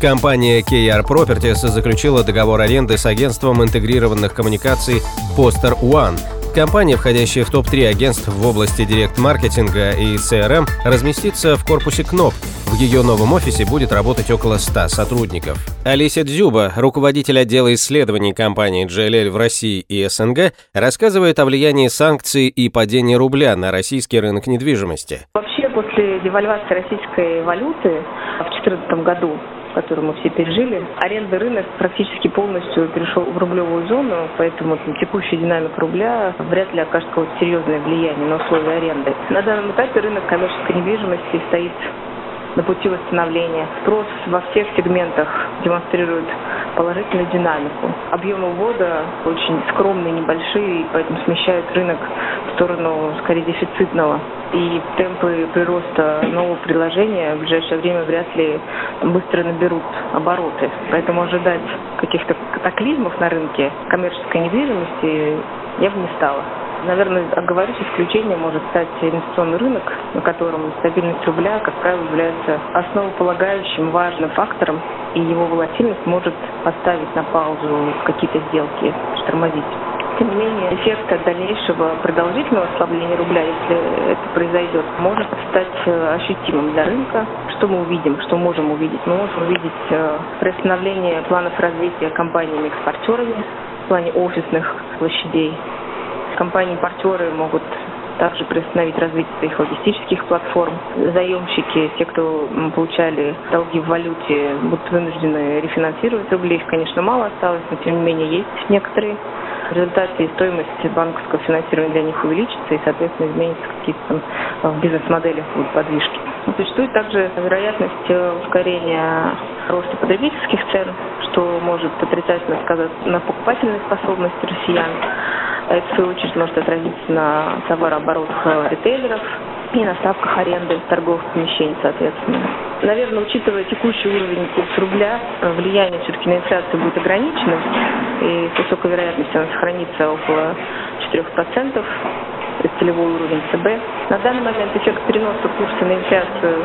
Компания KR Properties заключила договор аренды с агентством интегрированных коммуникаций Poster One. Компания, входящая в топ-3 агентств в области директ-маркетинга и CRM, разместится в корпусе КНОП. В ее новом офисе будет работать около 100 сотрудников. Алися Дзюба, руководитель отдела исследований компании JLL в России и СНГ, рассказывает о влиянии санкций и падении рубля на российский рынок недвижимости. Вообще, после девальвации российской валюты в 2014 году которую мы все пережили. Арендный рынок практически полностью перешел в рублевую зону, поэтому там, текущая динамика рубля вряд ли окажет какое-то серьезное влияние на условия аренды. На данном этапе рынок коммерческой недвижимости стоит на пути восстановления. Спрос во всех сегментах демонстрирует положительную динамику. Объемы ввода очень скромные, небольшие, поэтому смещают рынок в сторону скорее дефицитного. И темпы прироста нового предложения в ближайшее время вряд ли быстро наберут обороты. Поэтому ожидать каких-то катаклизмов на рынке коммерческой недвижимости я бы не стала. Наверное, оговорюсь, исключением может стать инвестиционный рынок, на котором стабильность рубля, как правило, является основополагающим важным фактором, и его волатильность может поставить на паузу какие-то сделки, тормозить. Тем не менее, эффект от дальнейшего продолжительного ослабления рубля, если это произойдет, может стать э, ощутимым для рынка. Что мы увидим, что можем увидеть? Мы можем увидеть э, приостановление планов развития компаниями-экспортерами в плане офисных площадей, компании-партнеры могут также приостановить развитие своих логистических платформ. Заемщики, те, кто получали долги в валюте, будут вынуждены рефинансировать рубли. Их, конечно, мало осталось, но тем не менее есть некоторые. В результате стоимость банковского финансирования для них увеличится и, соответственно, изменится какие-то там в бизнес-моделях будут подвижки. Существует также вероятность ускорения роста потребительских цен, что может отрицательно сказаться на покупательной способности россиян. Это, в свою очередь, может отразиться на товарооборотах ритейлеров и на ставках аренды торговых помещений, соответственно. Наверное, учитывая текущий уровень курса рубля, влияние все-таки на инфляцию будет ограниченным, и с высокой вероятностью оно сохранится около 4%, целевой уровень ЦБ. На данный момент эффект переноса курса на инфляцию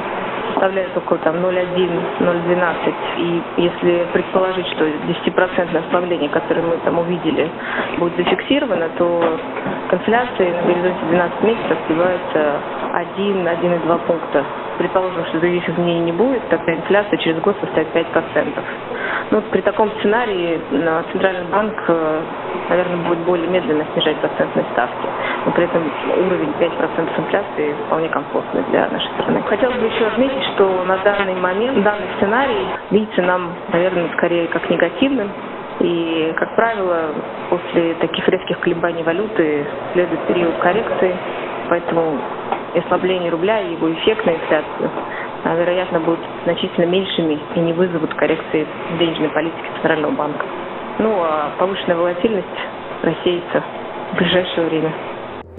составляет около там 0,1-0,12. И если предположить, что 10% ослабление, которое мы там увидели, будет зафиксировано, то к на горизонте 12 месяцев сбивается 1-1,2 пункта. Предположим, что других изменений не будет, тогда инфляция через год составит 5%. Ну, при таком сценарии Центральный банк, э, наверное, будет более медленно снижать процентные ставки. Но при этом уровень 5% инфляции вполне комфортный для нашей страны. Хотелось бы еще отметить, что на данный момент данный сценарий видится нам, наверное, скорее как негативным. И, как правило, после таких резких колебаний валюты следует период коррекции, поэтому ослабление рубля и его эффект на инфляцию вероятно, будут значительно меньшими и не вызовут коррекции денежной политики Центрального банка. Ну, а повышенная волатильность рассеется в ближайшее время.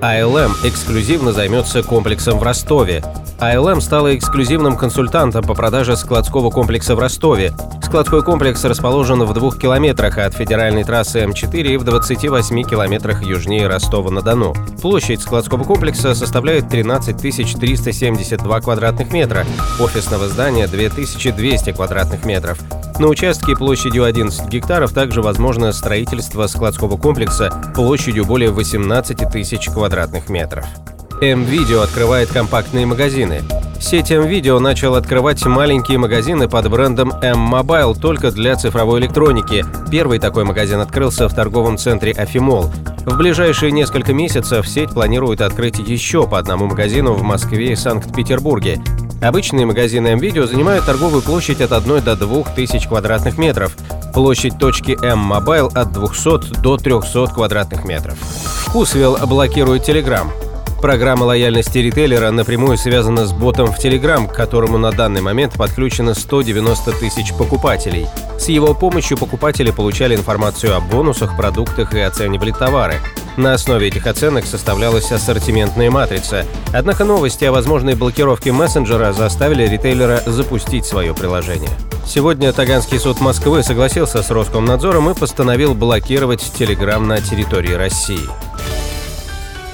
АЛМ эксклюзивно займется комплексом в Ростове. АЛМ стала эксклюзивным консультантом по продаже складского комплекса в Ростове. Складской комплекс расположен в двух километрах от федеральной трассы М4 и в 28 километрах южнее Ростова-на-Дону. Площадь складского комплекса составляет 13 372 квадратных метра, офисного здания 2200 квадратных метров. На участке площадью 11 гектаров также возможно строительство складского комплекса площадью более 18 тысяч квадратных метров. М-Видео открывает компактные магазины. Сеть М-Видео начал открывать маленькие магазины под брендом М-Мобайл только для цифровой электроники. Первый такой магазин открылся в торговом центре Афимолл. В ближайшие несколько месяцев сеть планирует открыть еще по одному магазину в Москве и Санкт-Петербурге. Обычные магазины М-Видео занимают торговую площадь от 1 до 2 тысяч квадратных метров. Площадь точки М-Мобайл от 200 до 300 квадратных метров. Вкусвилл блокирует Telegram. Программа лояльности ритейлера напрямую связана с ботом в Telegram, к которому на данный момент подключено 190 тысяч покупателей. С его помощью покупатели получали информацию о бонусах, продуктах и оценивали товары. На основе этих оценок составлялась ассортиментная матрица. Однако новости о возможной блокировке мессенджера заставили ритейлера запустить свое приложение. Сегодня Таганский суд Москвы согласился с Роскомнадзором и постановил блокировать Telegram на территории России.